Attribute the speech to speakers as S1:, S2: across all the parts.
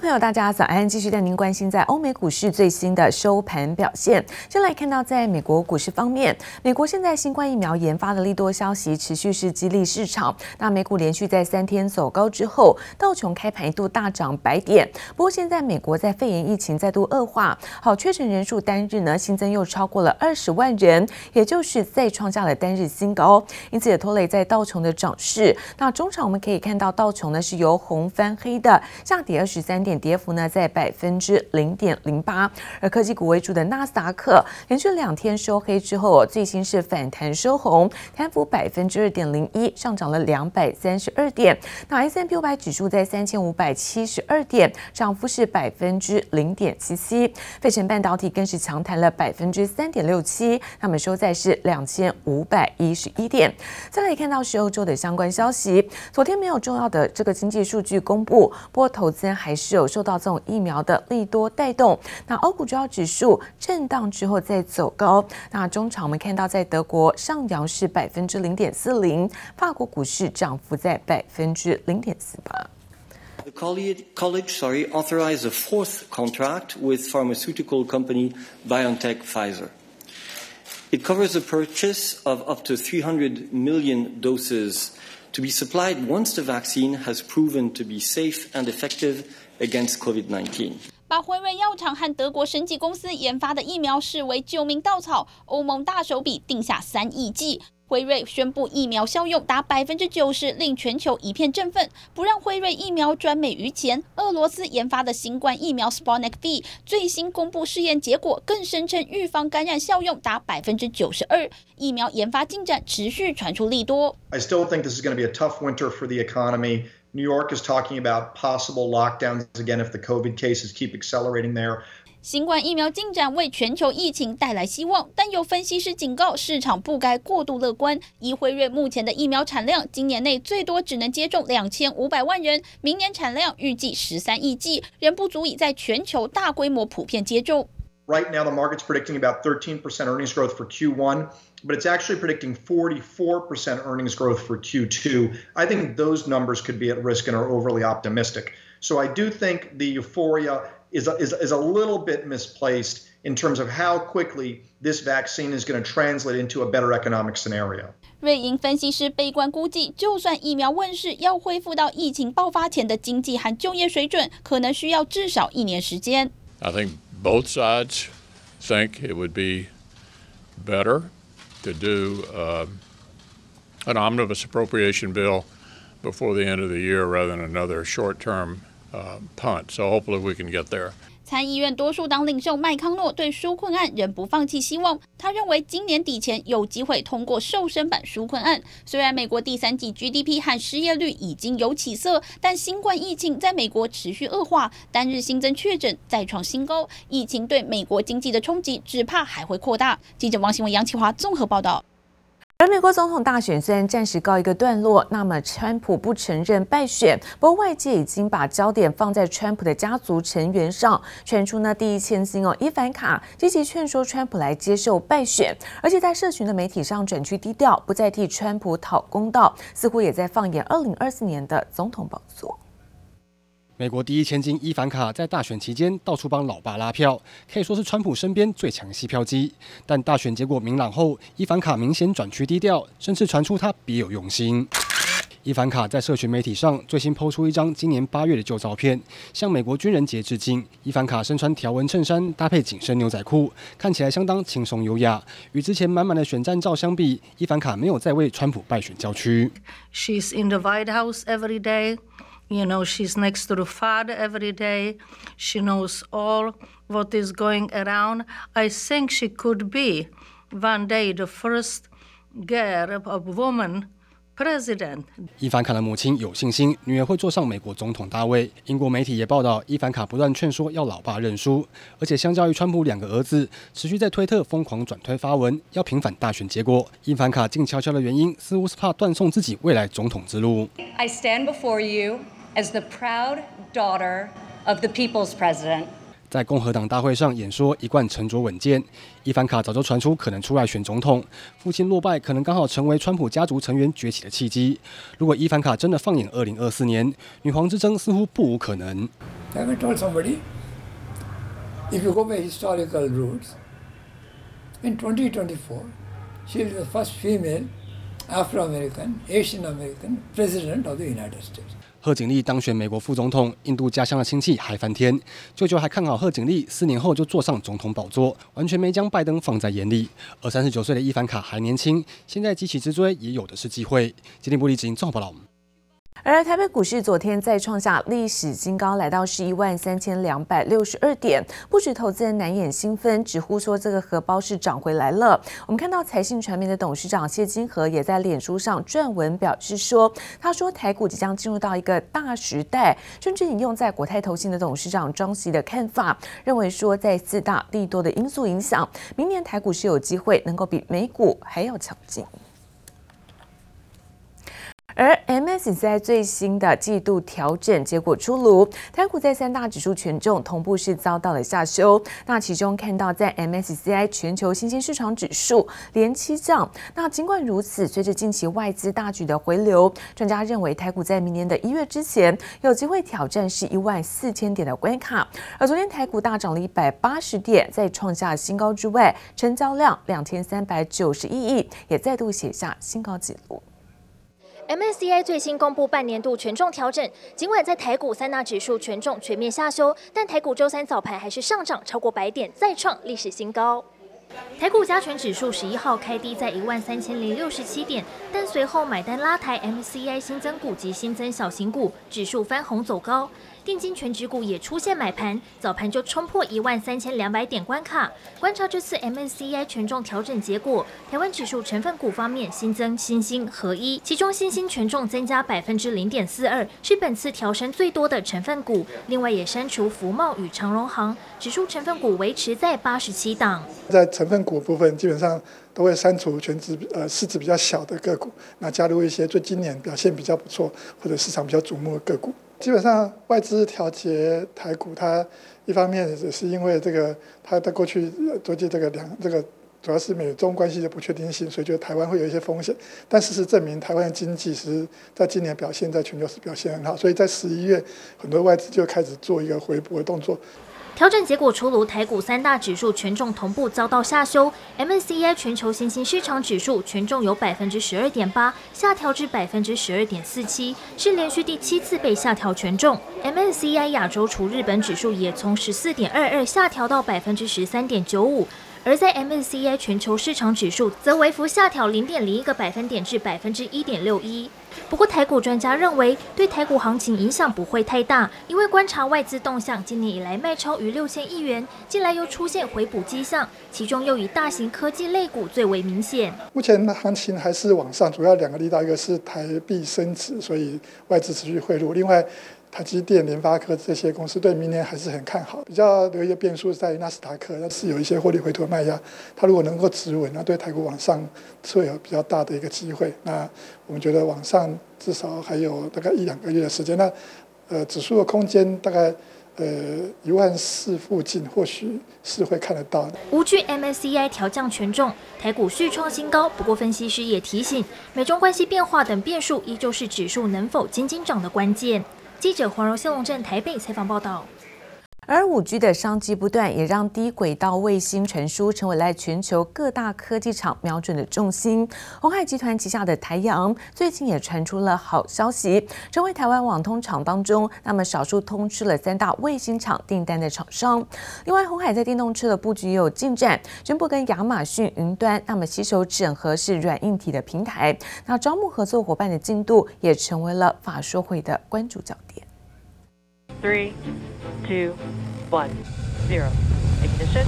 S1: 朋友，大家早安！继续带您关心在欧美股市最新的收盘表现。先来看到，在美国股市方面，美国现在新冠疫苗研发的利多消息持续是激励市场。那美股连续在三天走高之后，道琼开盘一度大涨百点。不过现在美国在肺炎疫情再度恶化，好，确诊人数单日呢新增又超过了二十万人，也就是再创下了单日新高，因此也拖累在道琼的涨势。那中场我们可以看到，道琼呢是由红翻黑的下跌二十三。点跌幅呢，在百分之零点零八，而科技股为主的纳斯达克连续两天收黑之后，最新是反弹收红，弹幅百分之二点零一，上涨了两百三十二点。那 S&P 五百指数在三千五百七十二点，涨幅是百分之零点七七。费城半导体更是强弹了百分之三点六七，那么收在是两千五百一十一点。再来看到是欧洲的相关消息，昨天没有重要的这个经济数据公布，不过投资人还是。有受到这种疫苗的利多带动，那欧股主要指数震荡之后再走高。那中场我们看到，在德国上扬是百分之零点四零，法国股市涨幅在百分之零点四八。
S2: The college, college, sorry, authorized a fourth contract with pharmaceutical company BioNTech Pfizer. It covers the purchase of up to 300 million doses to be supplied once the vaccine has proven to be safe and effective. Against COVID-19，
S3: 把辉瑞药厂和德国生技公司研发的疫苗视为救命稻草，欧盟大手笔定下三亿剂。辉瑞宣布疫苗效用达百分之九十，令全球一片振奋。不让辉瑞疫苗专美于前，俄罗斯研发的新冠疫苗 Sputnik V 最新公布试验结果，更声称预防感染效用达百分之九十二。疫苗研发进展持续传出利多。
S4: I still think this is going to be a tough winter for the economy. New York is talking about possible lockdowns again if the COVID cases keep accelerating there.
S3: 新冠疫苗进展为全球疫情带来希望，但有分析师警告市场不该过度乐观。以辉瑞目前的疫苗产量，今年内最多只能接种两千五百万人，明年产量预计十三亿剂，仍不足以在全球大规模普遍接种。
S4: Right now, the market's predicting about 13% earnings growth for Q1. but it's actually predicting 44% earnings growth for Q2. I think those numbers could be at risk and are overly optimistic. So I do think the euphoria is a, is, is a little bit misplaced in terms of how quickly this vaccine is going to translate into a better economic scenario.
S3: 瑞银分析师悲观估计，就算疫苗问世，要恢复到疫情爆发前的经济和就业水准，可能需要至少一年时间。
S5: I think both sides think it would be better to do uh, an omnibus appropriation bill before the end of the year rather than another short-term uh, punt. So hopefully we can get there.
S3: 参议院多数党领袖麦康诺对纾困案仍不放弃希望，他认为今年底前有机会通过瘦身版纾困案。虽然美国第三季 GDP 和失业率已经有起色，但新冠疫情在美国持续恶化，单日新增确诊再创新高，疫情对美国经济的冲击只怕还会扩大。记者王新文、杨启华综合报道。
S1: 而美国总统大选虽然暂时告一个段落，那么川普不承认败选，不过外界已经把焦点放在川普的家族成员上，传出呢第一千金哦伊凡卡积极劝说川普来接受败选，而且在社群的媒体上转趋低调，不再替川普讨公道，似乎也在放眼二零二四年的总统宝座。
S6: 美国第一千金伊凡卡在大选期间到处帮老爸拉票，可以说是川普身边最强吸票机。但大选结果明朗后，伊凡卡明显转趋低调，甚至传出他别有用心。伊凡卡在社群媒体上最新 PO 出一张今年八月的旧照片，向美国军人节致敬。伊凡卡身穿条纹衬衫，搭配紧身牛仔裤，看起来相当轻松优雅。与之前满满的选战照相比，伊凡卡没有再为川普败选叫屈。
S7: She's in the White House every day. You know, she's next to the father every day. She knows all what is going around. I think she could be one day the first girl, a woman president.
S6: 伊凡卡的母亲有信心，女儿会坐上美国总统大位。英国媒体也报道，伊凡卡不断劝说要老爸认输，而且相较于川普两个儿子，持续在推特疯狂转推发文，要平反大选结果。伊凡卡静悄悄的原因，似乎是怕断送自己未来总统之路。
S8: I stand before you. As the proud daughter of the people's president.
S6: 在共和党大会上演说，一贯沉着稳健。伊凡卡早就传出可能出来选总统，父亲落败可能刚好成为川普家族成员崛起的契机。如果伊凡卡真的放眼二零二四年，女皇之争似乎不无可能。贺锦丽当选美国副总统，印度家乡的亲戚嗨翻天，舅舅还看好贺锦丽四年后就坐上总统宝座，完全没将拜登放在眼里。而三十九岁的伊凡卡还年轻，现在急起直追也有的是机会。今天不离职，综合报道。
S1: 而台北股市昨天再创下历史新高，来到十一万三千两百六十二点，不止投资人难掩兴奋，直呼说这个荷包是涨回来了。我们看到财信传媒的董事长谢金河也在脸书上撰文表示说，他说台股即将进入到一个大时代，甚至引用在国泰投信的董事长庄锡的看法，认为说在四大利多的因素影响，明年台股是有机会能够比美股还要强劲。而 MSCI 最新的季度调整结果出炉，台股在三大指数权重同步是遭到了下修。那其中看到在 MSCI 全球新兴市场指数连七涨。那尽管如此，随着近期外资大举的回流，专家认为台股在明年的一月之前有机会挑战是一万四千点的关卡。而昨天台股大涨了一百八十点，在创下新高之外，成交量两千三百九十一亿，也再度写下新高纪录。
S8: MSCI 最新公布半年度权重调整，尽管在台股三大指数权重全面下修，但台股周三早盘还是上涨超过百点，再创历史新高。台股加权指数十一号开低在一万三千零六十七点，但随后买单拉抬 MCI 新增股及新增小型股，指数翻红走高。电金全值股也出现买盘，早盘就冲破一万三千两百点关卡。观察这次 MSCI 权重调整结果，台湾指数成分股方面新增新兴、合一，其中新兴权重增加百分之零点四二，是本次调升最多的成分股。另外也删除福茂与长荣行，指数成分股维持在八十七档。
S9: 在成分股部分，基本上都会删除全值呃市值比较小的个股，那加入一些最今年表现比较不错或者市场比较瞩目的个股。基本上外资调节台股，它一方面也是因为这个，它的过去最近这个两这个主要是美中关系的不确定性，所以觉得台湾会有一些风险。但事实证明，台湾的经济是在今年表现在全球是表现很好，所以在十一月很多外资就开始做一个回补的动作。
S8: 调整结果出炉，台股三大指数权重同步遭到下修。MSCI 全球新兴市场指数权重由百分之十二点八下调至百分之十二点四七，是连续第七次被下调权重。MSCI 亚洲除日本指数也从十四点二二下调到百分之十三点九五。而在 MSCI 全球市场指数则微幅下调零点零一个百分点至百分之一点六一。不过台股专家认为，对台股行情影响不会太大，因为观察外资动向，今年以来卖超逾六千亿元，近来又出现回补迹象，其中又以大型科技类股最为明显。
S9: 目前行情还是往上，主要两个力道，一个是台币升值，所以外资持续汇入，另外。台积电、联发科这些公司对明年还是很看好，比较有一个变数在于纳斯达克，但是有一些获利回吐卖压，它如果能够止稳，那对台股往上会有比较大的一个机会。那我们觉得往上至少还有大概一两个月的时间。那呃，指数的空间大概呃一万四附近，或许是会看得到的。
S8: 无惧 MSCI 调降权重，台股续创新高。不过分析师也提醒，美中关系变化等变数依旧是指数能否仅仅涨的关键。记者黄荣兴龙镇台北采访报道。
S1: 而五 G 的商机不断，也让低轨道卫星传输成为了全球各大科技厂瞄准的重心。鸿海集团旗下的台阳最近也传出了好消息，成为台湾网通厂当中那么少数通吃了三大卫星厂订单的厂商。另外，鸿海在电动车的布局也有进展，宣布跟亚马逊云端那么携手整合式软硬体的平台。那招募合作伙伴的进度也成为了法说会的关注焦点。
S10: Three, two, one, zero. Ignition.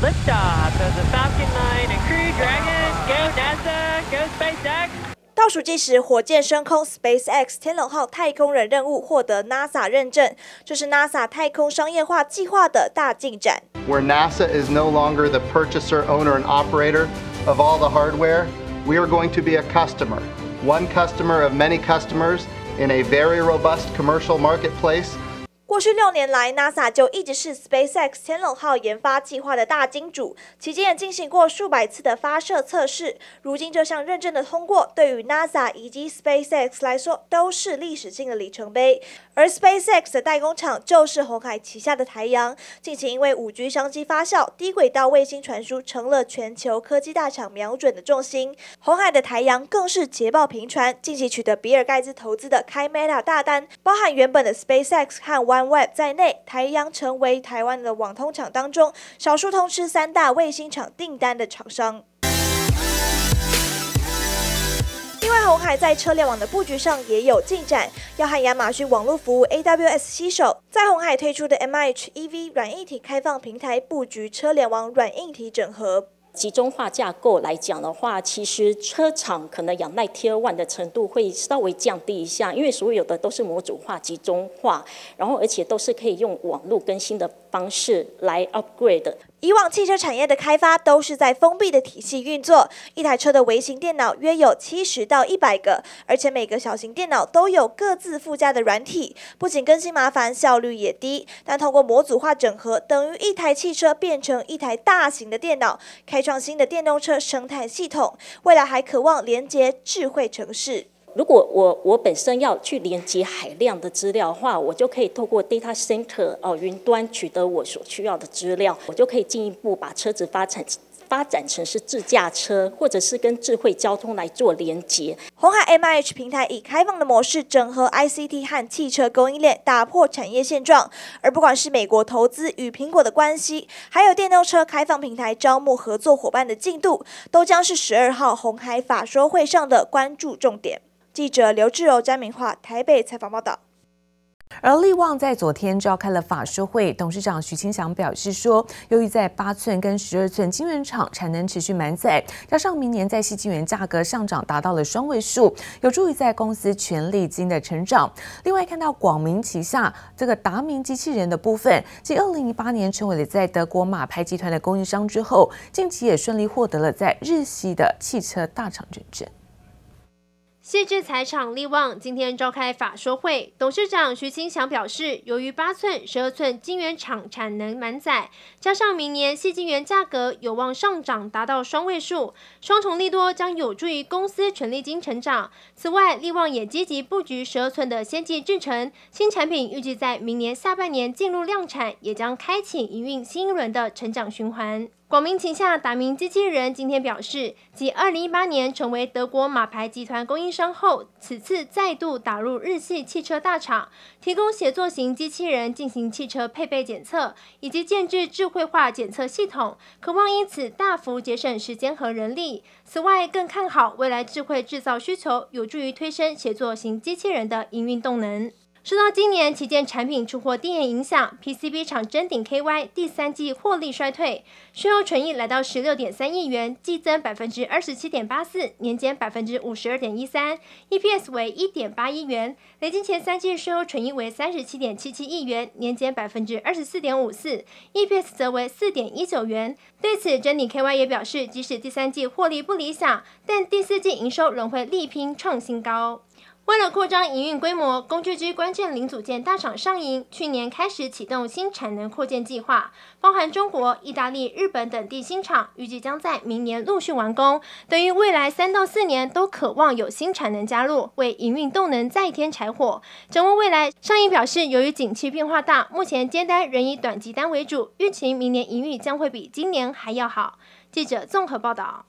S10: Liftoff of the Falcon 9 and Crew Dragon. Go NASA. Go SpaceX.
S11: 倒数计时，火箭升空，SpaceX 天龙号太空人任务获得 NASA 认证，这是 NASA 太空商业化计划的大进展。
S12: Where NASA is no longer the purchaser, owner, and operator of all the hardware, we are going to be a customer, one customer of many customers in a very robust commercial marketplace.
S11: 过去六年来，NASA 就一直是 SpaceX 天龙号研发计划的大金主，期间也进行过数百次的发射测试。如今这项认证的通过，对于 NASA 以及 SpaceX 来说都是历史性的里程碑。而 SpaceX 的代工厂就是红海旗下的台阳，近期因为 5G 商机发酵，低轨道卫星传输成了全球科技大厂瞄准的重心。红海的台阳更是捷报频传，近期取得比尔盖茨投资的开 Meta 大单，包含原本的 SpaceX 和在内，台阳成为台湾的网通厂当中少数通吃三大卫星厂订单的厂商。另外，红海在车联网的布局上也有进展，要和亚马逊网络服务 AWS 携手，在红海推出的 MHEV 软硬体开放平台布局车联网软硬体整合。
S13: 集中化架构来讲的话，其实车厂可能仰赖 Tier One 的程度会稍微降低一下，因为所有的都是模组化、集中化，然后而且都是可以用网络更新的方式来 upgrade。
S11: 以往汽车产业的开发都是在封闭的体系运作，一台车的微型电脑约有七十到一百个，而且每个小型电脑都有各自附加的软体，不仅更新麻烦，效率也低。但通过模组化整合，等于一台汽车变成一台大型的电脑，开创新的电动车生态系统。未来还渴望连接智慧城市。
S13: 如果我我本身要去连接海量的资料的话，我就可以透过 data center 哦云端取得我所需要的资料，我就可以进一步把车子发展发展成是自驾车，或者是跟智慧交通来做连接。
S11: 红海 MIH 平台以开放的模式整合 ICT 和汽车供应链，打破产业现状。而不管是美国投资与苹果的关系，还有电动车开放平台招募合作伙伴的进度，都将是十二号红海法说会上的关注重点。记者刘志柔、詹明化台北采访报道。
S1: 而力旺在昨天召开了法说会，董事长徐清祥表示说，由于在八寸跟十二寸晶圆厂产能持续满载，加上明年在矽晶圆价格上涨达到了双位数，有助于在公司权力金的成长。另外，看到广明旗下这个达明机器人的部分，继二零一八年成为了在德国马牌集团的供应商之后，近期也顺利获得了在日系的汽车大厂认证。
S14: 矽智财厂力旺今天召开法说会，董事长徐清祥表示，由于八寸、十二寸晶圆厂产能满载，加上明年矽晶圆价格有望上涨达到双位数，双重利多将有助于公司权利金成长。此外，力旺也积极布局十二寸的先进制程，新产品预计在明年下半年进入量产，也将开启营运新一轮的成长循环。广明旗下达明机器人今天表示，继二零一八年成为德国马牌集团供应商后，此次再度打入日系汽车大厂，提供协作型机器人进行汽车配备检测，以及建置智慧化检测系统，渴望因此大幅节省时间和人力。此外，更看好未来智慧制造需求，有助于推升协作型机器人的营运动能。受到今年旗舰产品出货低延影响，PCB 厂臻鼎 KY 第三季获利衰退，税后纯益来到十六点三亿元，季增百分之二十七点八四，年减百分之五十二点一三，EPS 为一点八一元，累计前三季税后纯益为三十七点七七亿元，年减百分之二十四点五四，EPS 则为四点一九元。对此，臻鼎 KY 也表示，即使第三季获利不理想，但第四季营收仍会力拼创新高。为了扩张营运规模，工具机关键零组件大厂上银去年开始启动新产能扩建计划，包含中国、意大利、日本等地新厂，预计将在明年陆续完工。对于未来三到四年都渴望有新产能加入，为营运动能再添柴火。展望未来，上银表示，由于景气变化大，目前接单仍以短期单为主，预期明年营运将会比今年还要好。记者综合报道。